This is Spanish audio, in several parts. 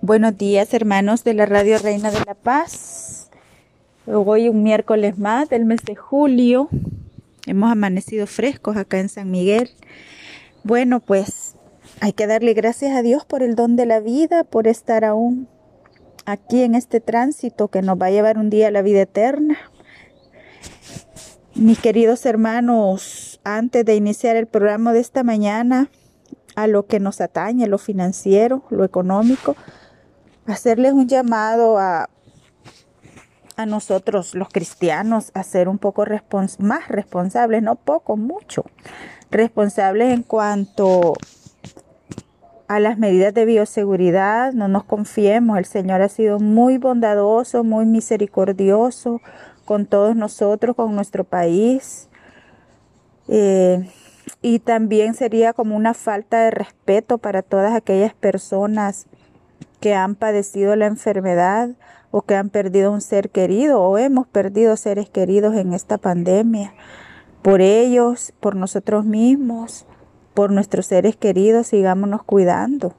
Buenos días hermanos de la Radio Reina de la Paz. Hoy un miércoles más del mes de julio. Hemos amanecido frescos acá en San Miguel. Bueno, pues hay que darle gracias a Dios por el don de la vida, por estar aún aquí en este tránsito que nos va a llevar un día a la vida eterna. Mis queridos hermanos, antes de iniciar el programa de esta mañana, a lo que nos atañe, lo financiero, lo económico, hacerles un llamado a, a nosotros los cristianos a ser un poco más responsables, no poco, mucho, responsables en cuanto a las medidas de bioseguridad, no nos confiemos, el Señor ha sido muy bondadoso, muy misericordioso con todos nosotros, con nuestro país. Eh, y también sería como una falta de respeto para todas aquellas personas que han padecido la enfermedad o que han perdido un ser querido o hemos perdido seres queridos en esta pandemia. Por ellos, por nosotros mismos, por nuestros seres queridos, sigámonos cuidando.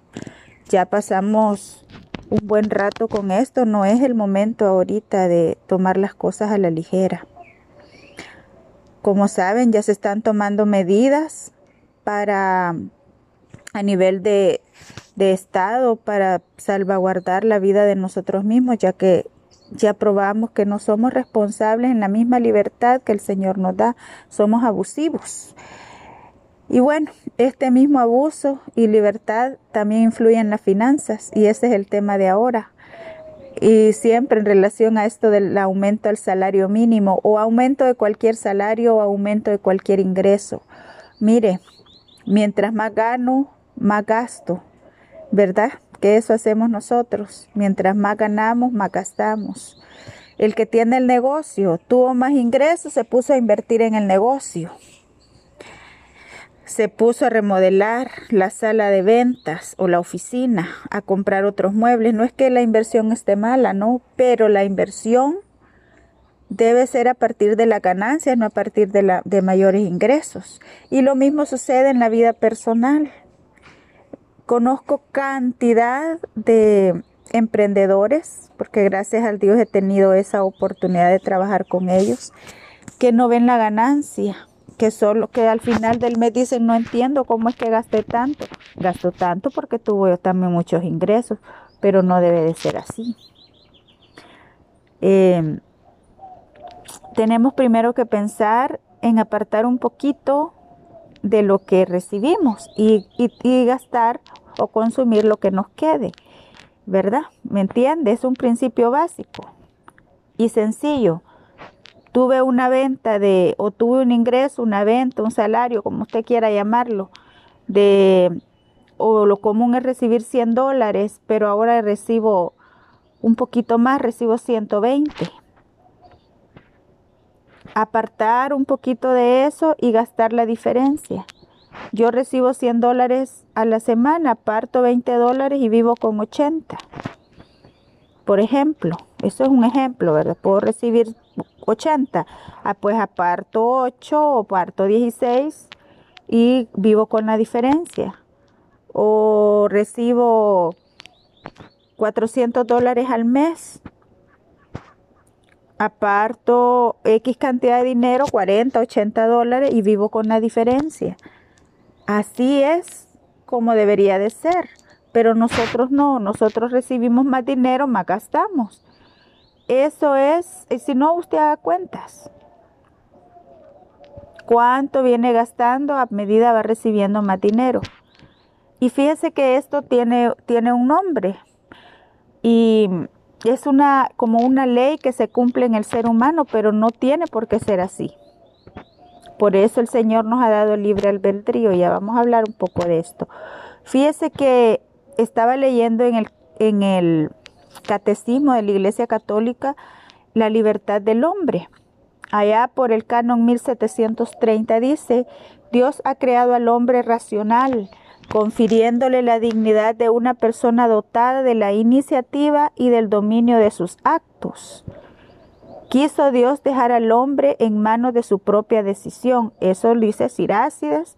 Ya pasamos un buen rato con esto, no es el momento ahorita de tomar las cosas a la ligera. Como saben, ya se están tomando medidas para a nivel de, de Estado para salvaguardar la vida de nosotros mismos, ya que ya probamos que no somos responsables en la misma libertad que el Señor nos da, somos abusivos. Y bueno, este mismo abuso y libertad también influye en las finanzas y ese es el tema de ahora. Y siempre en relación a esto del aumento al salario mínimo o aumento de cualquier salario o aumento de cualquier ingreso. Mire, mientras más gano, más gasto, ¿verdad? Que eso hacemos nosotros. Mientras más ganamos, más gastamos. El que tiene el negocio tuvo más ingresos, se puso a invertir en el negocio se puso a remodelar la sala de ventas o la oficina, a comprar otros muebles. No es que la inversión esté mala, no, pero la inversión debe ser a partir de la ganancia, no a partir de, la, de mayores ingresos. Y lo mismo sucede en la vida personal. Conozco cantidad de emprendedores, porque gracias al Dios he tenido esa oportunidad de trabajar con ellos, que no ven la ganancia que solo que al final del mes dicen no entiendo cómo es que gasté tanto. Gasto tanto porque tuvo también muchos ingresos, pero no debe de ser así. Em, tenemos primero que pensar en apartar un poquito de lo que recibimos y, y gastar o consumir lo que nos quede, ¿verdad? ¿Me entiende? Es un principio básico y sencillo tuve una venta de, o tuve un ingreso, una venta, un salario, como usted quiera llamarlo, de, o lo común es recibir 100 dólares, pero ahora recibo un poquito más, recibo 120. Apartar un poquito de eso y gastar la diferencia. Yo recibo 100 dólares a la semana, aparto 20 dólares y vivo con 80. Por ejemplo, eso es un ejemplo, ¿verdad? Puedo recibir 80. Ah, pues aparto 8 o parto 16 y vivo con la diferencia. O recibo 400 dólares al mes. Aparto X cantidad de dinero, 40, 80 dólares y vivo con la diferencia. Así es como debería de ser. Pero nosotros no, nosotros recibimos más dinero, más gastamos. Eso es, si no, usted haga cuentas. ¿Cuánto viene gastando a medida va recibiendo más dinero? Y fíjese que esto tiene, tiene un nombre. Y es una, como una ley que se cumple en el ser humano, pero no tiene por qué ser así. Por eso el Señor nos ha dado libre albedrío. Ya vamos a hablar un poco de esto. Fíjese que estaba leyendo en el, en el Catecismo de la Iglesia Católica, la libertad del hombre. Allá por el canon 1730 dice, Dios ha creado al hombre racional, confiriéndole la dignidad de una persona dotada de la iniciativa y del dominio de sus actos. Quiso Dios dejar al hombre en manos de su propia decisión. Eso lo dice Sirácidas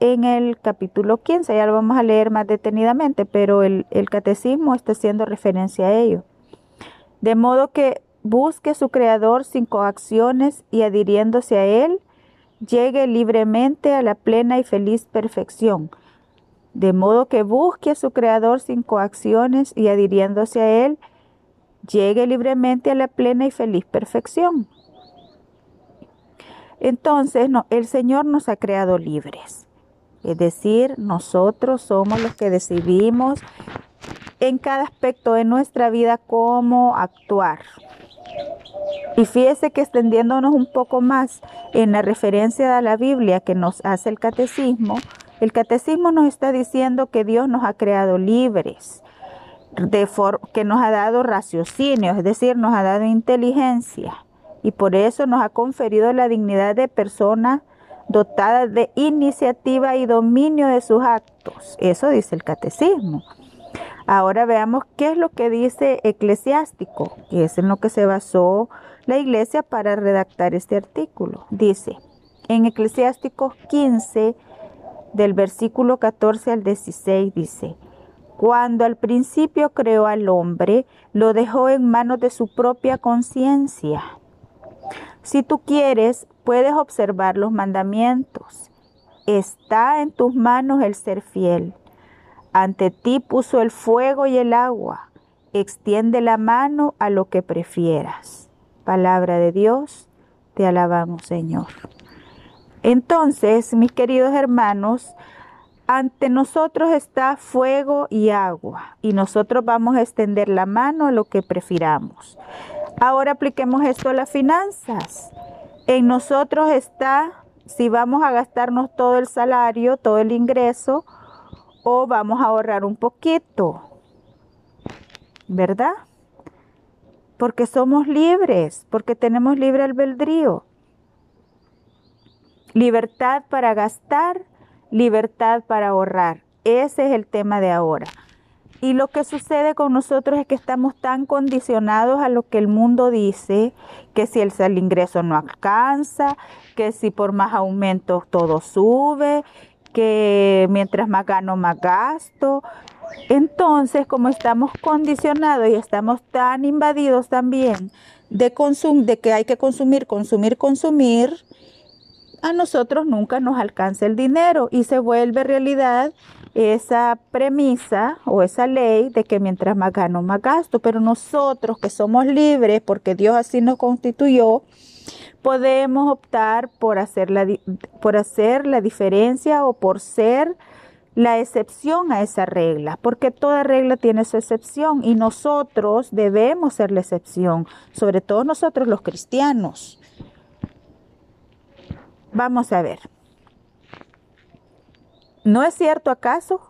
en el capítulo 15, ya lo vamos a leer más detenidamente, pero el, el catecismo está haciendo referencia a ello. De modo que busque su creador sin coacciones y adhiriéndose a él, llegue libremente a la plena y feliz perfección. De modo que busque a su creador sin coacciones y adhiriéndose a él, llegue libremente a la plena y feliz perfección. Entonces, no, el Señor nos ha creado libres. Es decir, nosotros somos los que decidimos en cada aspecto de nuestra vida cómo actuar. Y fíjese que extendiéndonos un poco más en la referencia a la Biblia que nos hace el catecismo, el catecismo nos está diciendo que Dios nos ha creado libres, de que nos ha dado raciocinio, es decir, nos ha dado inteligencia y por eso nos ha conferido la dignidad de persona dotada de iniciativa y dominio de sus actos. Eso dice el catecismo. Ahora veamos qué es lo que dice eclesiástico, que es en lo que se basó la iglesia para redactar este artículo. Dice, en eclesiástico 15, del versículo 14 al 16, dice, cuando al principio creó al hombre, lo dejó en manos de su propia conciencia. Si tú quieres, puedes observar los mandamientos. Está en tus manos el ser fiel. Ante ti puso el fuego y el agua. Extiende la mano a lo que prefieras. Palabra de Dios, te alabamos Señor. Entonces, mis queridos hermanos, ante nosotros está fuego y agua y nosotros vamos a extender la mano a lo que prefiramos. Ahora apliquemos esto a las finanzas. En nosotros está si vamos a gastarnos todo el salario, todo el ingreso, o vamos a ahorrar un poquito, ¿verdad? Porque somos libres, porque tenemos libre albedrío. Libertad para gastar, libertad para ahorrar. Ese es el tema de ahora. Y lo que sucede con nosotros es que estamos tan condicionados a lo que el mundo dice, que si el, el ingreso no alcanza, que si por más aumentos todo sube, que mientras más gano, más gasto. Entonces, como estamos condicionados y estamos tan invadidos también de, de que hay que consumir, consumir, consumir, a nosotros nunca nos alcanza el dinero y se vuelve realidad esa premisa o esa ley de que mientras más gano, más gasto. Pero nosotros que somos libres, porque Dios así nos constituyó, podemos optar por hacer la, por hacer la diferencia o por ser la excepción a esa regla, porque toda regla tiene su excepción y nosotros debemos ser la excepción, sobre todo nosotros los cristianos. Vamos a ver. ¿No es cierto acaso?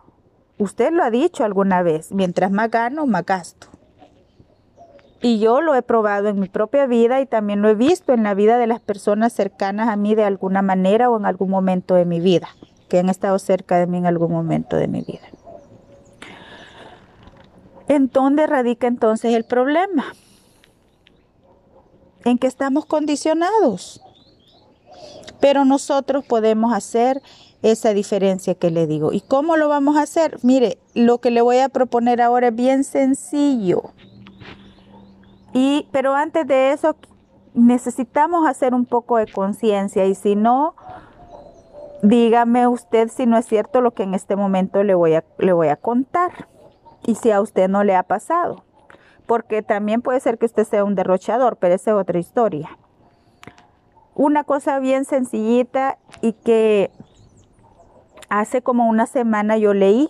Usted lo ha dicho alguna vez, mientras más gano, más gasto. Y yo lo he probado en mi propia vida y también lo he visto en la vida de las personas cercanas a mí de alguna manera o en algún momento de mi vida, que han estado cerca de mí en algún momento de mi vida. ¿En dónde radica entonces el problema? En que estamos condicionados. Pero nosotros podemos hacer esa diferencia que le digo. ¿Y cómo lo vamos a hacer? Mire, lo que le voy a proponer ahora es bien sencillo. Y, pero antes de eso, necesitamos hacer un poco de conciencia y si no, dígame usted si no es cierto lo que en este momento le voy a, le voy a contar y si a usted no le ha pasado. Porque también puede ser que usted sea un derrochador, pero esa es otra historia. Una cosa bien sencillita y que hace como una semana yo leí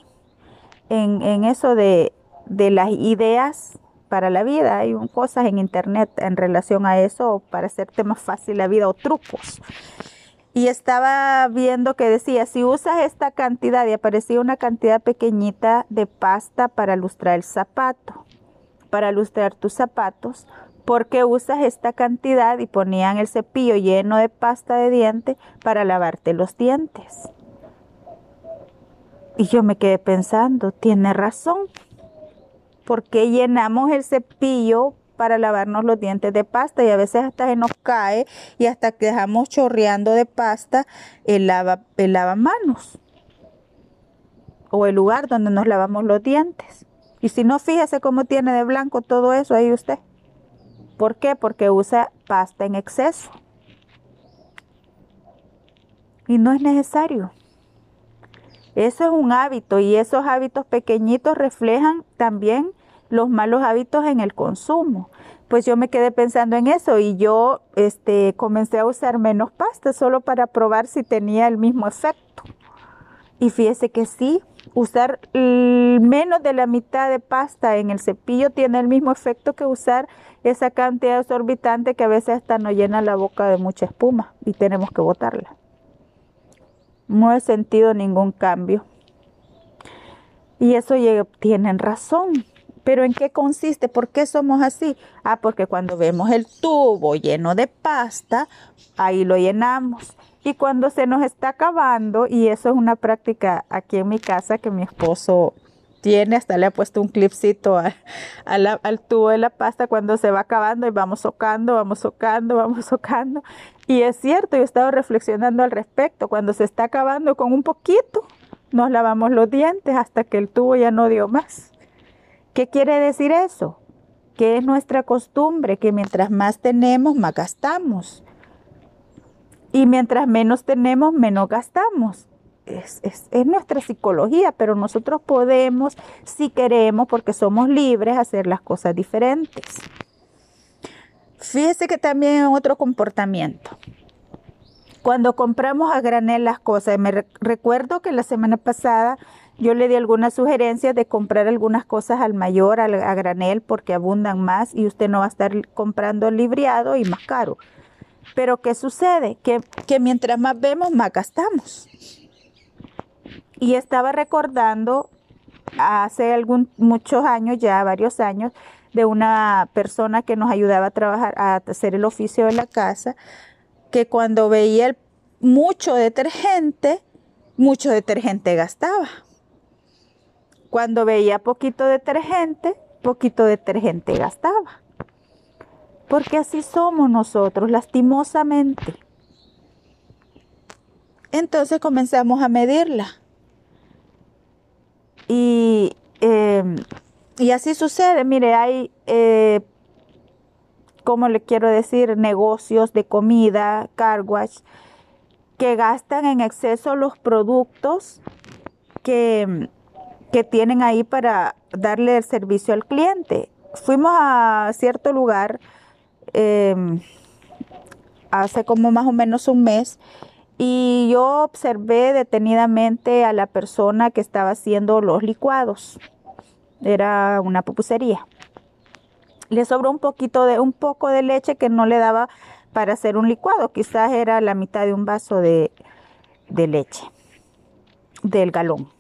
en, en eso de, de las ideas para la vida. Hay cosas en internet en relación a eso para hacerte más fácil la vida o trucos. Y estaba viendo que decía, si usas esta cantidad, y aparecía una cantidad pequeñita de pasta para lustrar el zapato, para lustrar tus zapatos, ¿por qué usas esta cantidad? Y ponían el cepillo lleno de pasta de diente para lavarte los dientes. Y yo me quedé pensando, tiene razón. ¿Por qué llenamos el cepillo para lavarnos los dientes de pasta y a veces hasta se nos cae y hasta que dejamos chorreando de pasta el, lava, el lavamanos. o el lugar donde nos lavamos los dientes. Y si no, fíjese cómo tiene de blanco todo eso ahí usted. ¿Por qué? Porque usa pasta en exceso. Y no es necesario. Eso es un hábito y esos hábitos pequeñitos reflejan también los malos hábitos en el consumo. Pues yo me quedé pensando en eso y yo este, comencé a usar menos pasta solo para probar si tenía el mismo efecto. Y fíjese que sí, usar menos de la mitad de pasta en el cepillo tiene el mismo efecto que usar esa cantidad exorbitante que a veces hasta nos llena la boca de mucha espuma y tenemos que botarla. No he sentido ningún cambio. Y eso tienen razón. Pero ¿en qué consiste? ¿Por qué somos así? Ah, porque cuando vemos el tubo lleno de pasta, ahí lo llenamos. Y cuando se nos está acabando, y eso es una práctica aquí en mi casa que mi esposo tiene, hasta le ha puesto un clipcito al tubo de la pasta cuando se va acabando y vamos socando, vamos socando, vamos socando. Y es cierto, yo he estado reflexionando al respecto, cuando se está acabando con un poquito, nos lavamos los dientes hasta que el tubo ya no dio más. ¿Qué quiere decir eso? Que es nuestra costumbre, que mientras más tenemos, más gastamos. Y mientras menos tenemos, menos gastamos. Es, nuestra psicología, pero nosotros podemos, si queremos, porque somos libres, hacer las cosas diferentes. Fíjese que también otro comportamiento. Cuando compramos a granel las cosas, me recuerdo que la semana pasada yo le di algunas sugerencias de comprar algunas cosas al mayor, a granel, porque abundan más y usted no va a estar comprando libriado y más caro. Pero ¿qué sucede? Que, mientras más vemos, más gastamos. Y estaba recordando hace algún, muchos años, ya varios años, de una persona que nos ayudaba a trabajar, a hacer el oficio de la casa, que cuando veía mucho detergente, mucho detergente gastaba. Cuando veía poquito detergente, poquito detergente gastaba porque así somos nosotros, lastimosamente. Entonces comenzamos a medirla. Y, em, y así sucede, mire, hay, eh, como le quiero decir, negocios de comida, car que gastan en exceso los productos que, que tienen ahí para darle el servicio al cliente. Fuimos a cierto lugar Em, hace como más o menos un mes y yo observé detenidamente a la persona que estaba haciendo los licuados. Era una pupusería. Le sobró un poquito de un poco de leche que no le daba para hacer un licuado. Quizás era la mitad de un vaso de, de leche del galón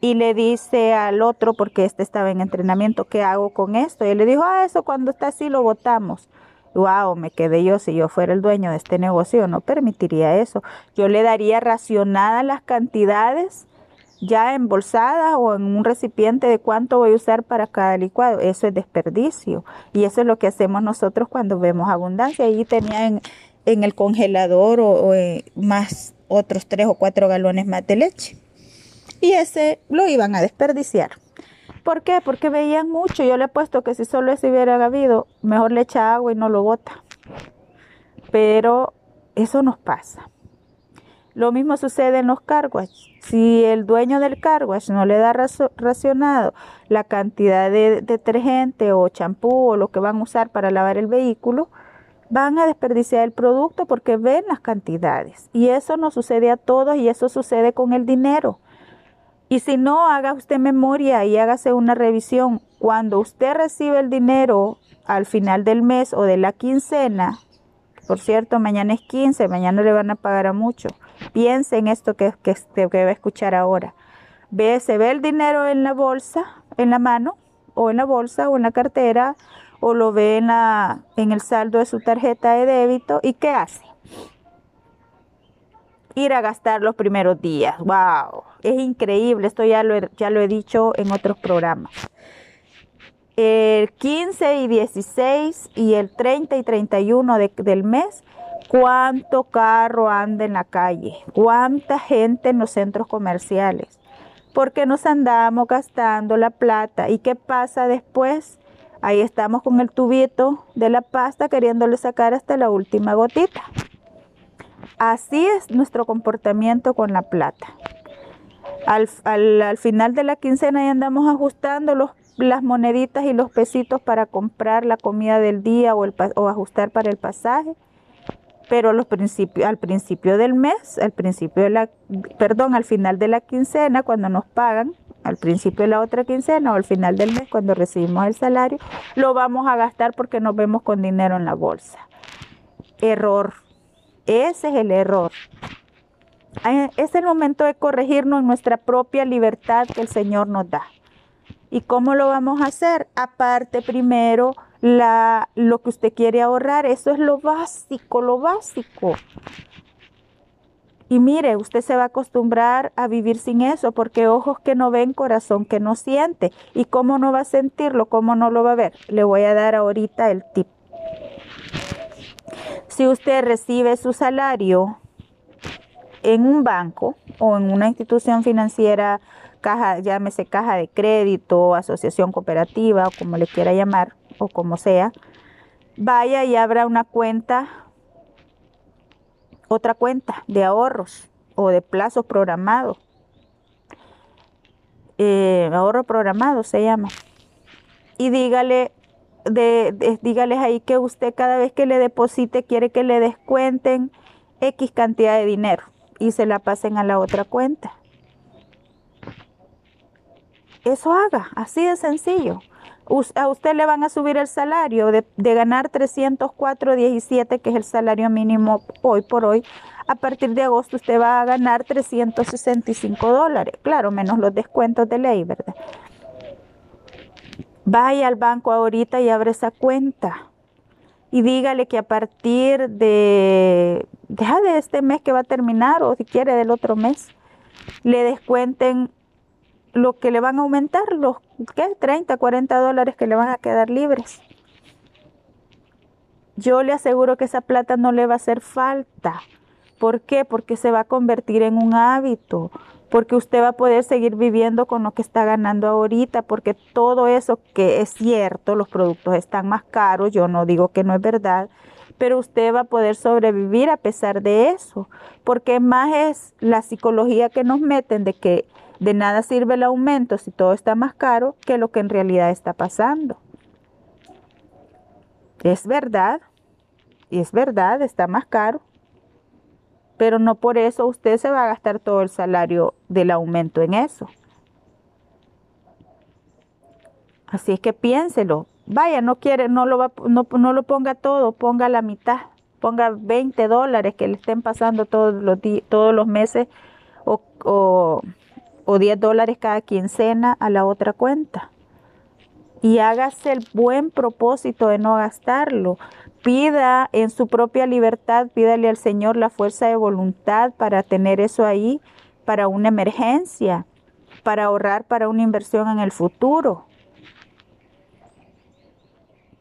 y le dice al otro, porque este estaba en entrenamiento, ¿qué hago con esto? Y él le dijo, ah, eso cuando está así lo botamos. Wow, me quedé yo, si yo fuera el dueño de este negocio, no permitiría eso. Yo le daría racionadas las cantidades ya embolsadas o en un recipiente de cuánto voy a usar para cada licuado. Eso es desperdicio. Y eso es lo que hacemos nosotros cuando vemos abundancia. Allí tenía en, el congelador o, eh, más otros tres o cuatro galones más de leche y ese lo iban a desperdiciar. ¿Por qué? Porque veían mucho. Yo le he puesto que si solo ese hubiera habido, mejor le echa agua y no lo bota. Pero eso nos pasa. Lo mismo sucede en los carwash. Si el dueño del carwash no le da racionado la cantidad de detergente o champú o lo que van a usar para lavar el vehículo, van a desperdiciar el producto porque ven las cantidades. Y eso nos sucede a todos y eso sucede con el dinero. Y si no, haga usted memoria y hágase una revisión. Cuando usted recibe el dinero al final del mes o de la quincena, por cierto, mañana es 15, mañana le van a pagar a mucho. Piense en esto que, que, que va a escuchar ahora. Ve, se ve el dinero en la bolsa, en la mano, o en la bolsa, o en la cartera, o lo ve en, la, en el saldo de su tarjeta de débito. ¿Y qué hace? Ir a gastar los primeros días. ¡Wow! Es increíble, esto ya lo he, dicho en otros programas. El 15 y 16 y el 30 y 31 del mes, cuánto carro anda en la calle, cuánta gente en los centros comerciales. porque nos andamos gastando la plata. ¿Y qué pasa después? Ahí estamos con el tubito de la pasta queriéndole sacar hasta la última gotita. Así es nuestro comportamiento con la plata. Al, final de la quincena ya andamos ajustando los, las moneditas y los pesitos para comprar la comida del día o, el, o ajustar para el pasaje. Pero los al principio del mes, al principio de la, perdón, al final de la quincena, cuando nos pagan, al principio de la otra quincena o al final del mes, cuando recibimos el salario, lo vamos a gastar porque nos vemos con dinero en la bolsa. Error. Ese es el error. Es el momento de corregirnos nuestra propia libertad que el Señor nos da. ¿Y cómo lo vamos a hacer? Aparte primero lo que usted quiere ahorrar. Eso es lo básico, lo básico. Y mire, usted se va a acostumbrar a vivir sin eso, porque ojos que no ven, corazón que no siente. ¿Y cómo no va a sentirlo? ¿Cómo no lo va a ver? Le voy a dar ahorita el tip. Si usted recibe su salario en un banco o en una institución financiera, caja, llámese caja de crédito, asociación cooperativa o como le quiera llamar o como sea, vaya y abra una cuenta, otra cuenta de ahorros o de plazos programados. Eh, ahorro programado se llama. Y dígale, de, dígales ahí que usted cada vez que le deposite quiere que le descuenten X cantidad de dinero y se la pasen a la otra cuenta. Eso haga, así de sencillo. A usted le van a subir el salario de, de ganar 304.17, que es el salario mínimo hoy por hoy. A partir de agosto usted va a ganar 365 dólares. Claro, menos los descuentos de ley, ¿verdad? Vaya al banco ahorita y abre esa cuenta. Y dígale que a partir de, deja de este mes que va a terminar o si quiere del otro mes, le descuenten lo que le van a aumentar, los ¿qué? 30, 40 dólares que le van a quedar libres. Yo le aseguro que esa plata no le va a hacer falta. ¿Por qué? Porque se va a convertir en un hábito porque usted va a poder seguir viviendo con lo que está ganando ahorita, porque todo eso que es cierto, los productos están más caros, yo no digo que no es verdad, pero usted va a poder sobrevivir a pesar de eso, porque más es la psicología que nos meten de que de nada sirve el aumento si todo está más caro que lo que en realidad está pasando. Es verdad, y es verdad, está más caro, pero no por eso usted se va a gastar todo el salario del aumento en eso. Así es que piénselo. Vaya, no quiere, no lo, va, no, lo ponga todo, ponga la mitad, ponga 20 dólares que le estén pasando todos los, todos los meses o, o, o 10 dólares cada quincena a la otra cuenta. Y hágase el buen propósito de no gastarlo pida en su propia libertad, pídale al Señor la fuerza de voluntad para tener eso ahí para una emergencia, para ahorrar para una inversión en el futuro.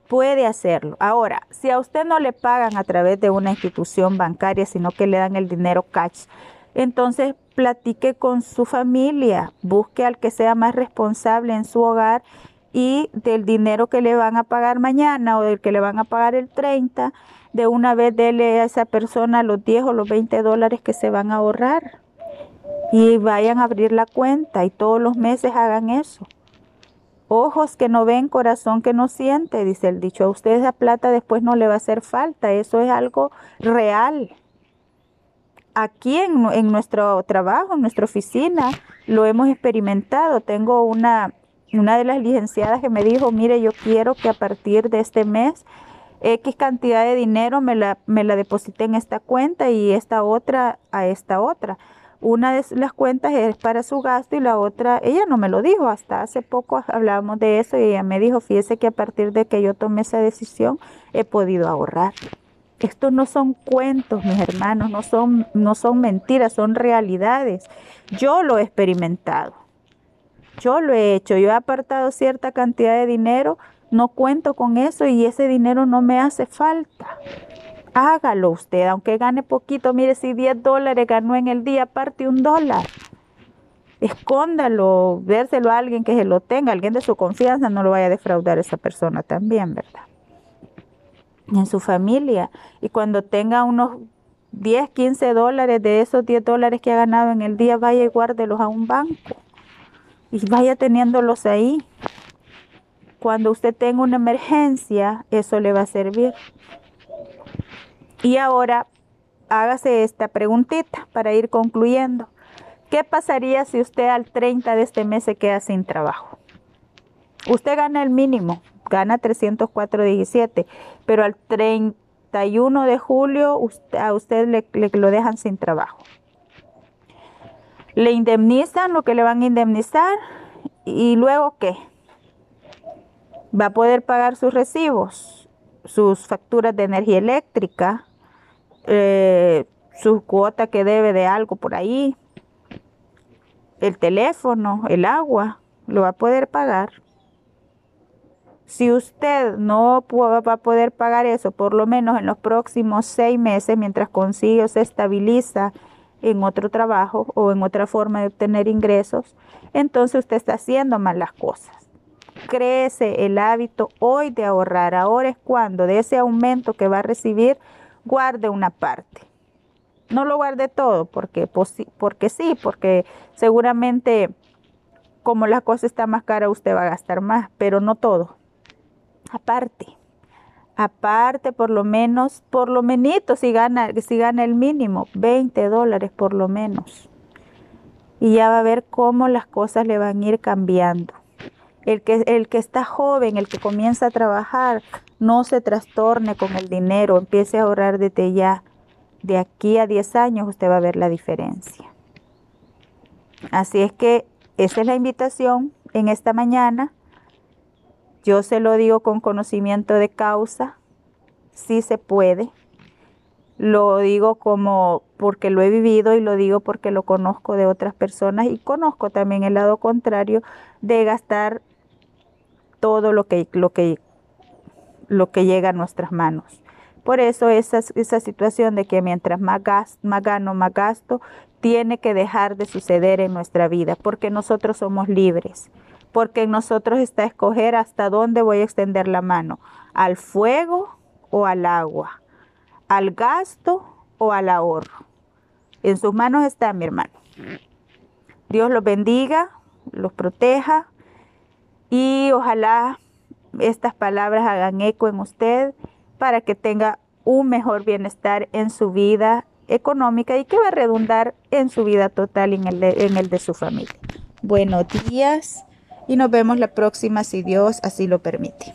Puede hacerlo. Ahora, si a usted no le pagan a través de una institución bancaria, sino que le dan el dinero cash, entonces platique con su familia, busque al que sea más responsable en su hogar y del dinero que le van a pagar mañana o del que le van a pagar el 30, de una vez dele a esa persona los 10 o los 20 dólares que se van a ahorrar. Y vayan a abrir la cuenta y todos los meses hagan eso. Ojos que no ven, corazón que no siente, dice el dicho. A usted esa plata después no le va a hacer falta. Eso es algo real. Aquí en nuestro trabajo, en nuestra oficina, lo hemos experimentado. Tengo una una de las licenciadas que me dijo, mire, yo quiero que a partir de este mes X cantidad de dinero me la, me la deposité en esta cuenta y esta otra a esta otra. Una de las cuentas es para su gasto y la otra, ella no me lo dijo, hasta hace poco hablábamos de eso y ella me dijo, fíjese que a partir de que yo tomé esa decisión he podido ahorrar. Estos no son cuentos, mis hermanos, no son, no son mentiras, son realidades. Yo lo he experimentado. Yo lo he hecho, yo he apartado cierta cantidad de dinero, no cuento con eso y ese dinero no me hace falta. Hágalo usted, aunque gane poquito, mire si 10 dólares ganó en el día, aparte un dólar. escóndalo, vérselo a alguien que se lo tenga, alguien de su confianza, no lo vaya a defraudar esa persona también, ¿verdad? En su familia. Y cuando tenga unos 10, 15 dólares de esos 10 dólares que ha ganado en el día, vaya y guárdelos a un banco. Y vaya teniéndolos ahí. Cuando usted tenga una emergencia, eso le va a servir. Y ahora hágase esta preguntita para ir concluyendo. ¿Qué pasaría si usted al 30 de este mes se queda sin trabajo? Usted gana el mínimo, gana 304.17, pero al 31 de julio a usted le, le, lo dejan sin trabajo. Le indemnizan lo que le van a indemnizar y luego qué? Va a poder pagar sus recibos, sus facturas de energía eléctrica, eh, su cuota que debe de algo por ahí, el teléfono, el agua, lo va a poder pagar. Si usted no va a poder pagar eso, por lo menos en los próximos seis meses, mientras consigue o se estabiliza en otro trabajo o en otra forma de obtener ingresos, entonces usted está haciendo mal las cosas. Crece el hábito hoy de ahorrar. Ahora es cuando de ese aumento que va a recibir, guarde una parte no lo guarde todo porque, porque sí, porque seguramente como la cosa está más cara usted va a gastar más, pero no todo. Aparte, aparte por lo menos, por lo menos si gana, si gana el mínimo, 20 dólares por lo menos. Y ya va a ver cómo las cosas le van a ir cambiando. El que, el que está joven, el que comienza a trabajar, no se trastorne con el dinero, empiece a ahorrar desde ya de aquí a 10 años usted va a ver la diferencia. Así es que esa es la invitación en esta mañana. Yo se lo digo con conocimiento de causa, sí se puede. Lo digo como porque lo he vivido y lo digo porque lo conozco de otras personas y conozco también el lado contrario de gastar todo lo que, lo que, lo que llega a nuestras manos. Por eso esa, esa situación de que mientras más, más gano, más gasto, tiene que dejar de suceder en nuestra vida, porque nosotros somos libres, porque en nosotros está escoger hasta dónde voy a extender la mano, al fuego o al agua, al gasto o al ahorro. En sus manos está mi hermano. Dios los bendiga, los proteja y ojalá estas palabras hagan eco en usted para que tenga un mejor bienestar en su vida económica y que va a redundar en su vida total y en el de, en el de su familia. Buenos días y nos vemos la próxima si Dios así lo permite.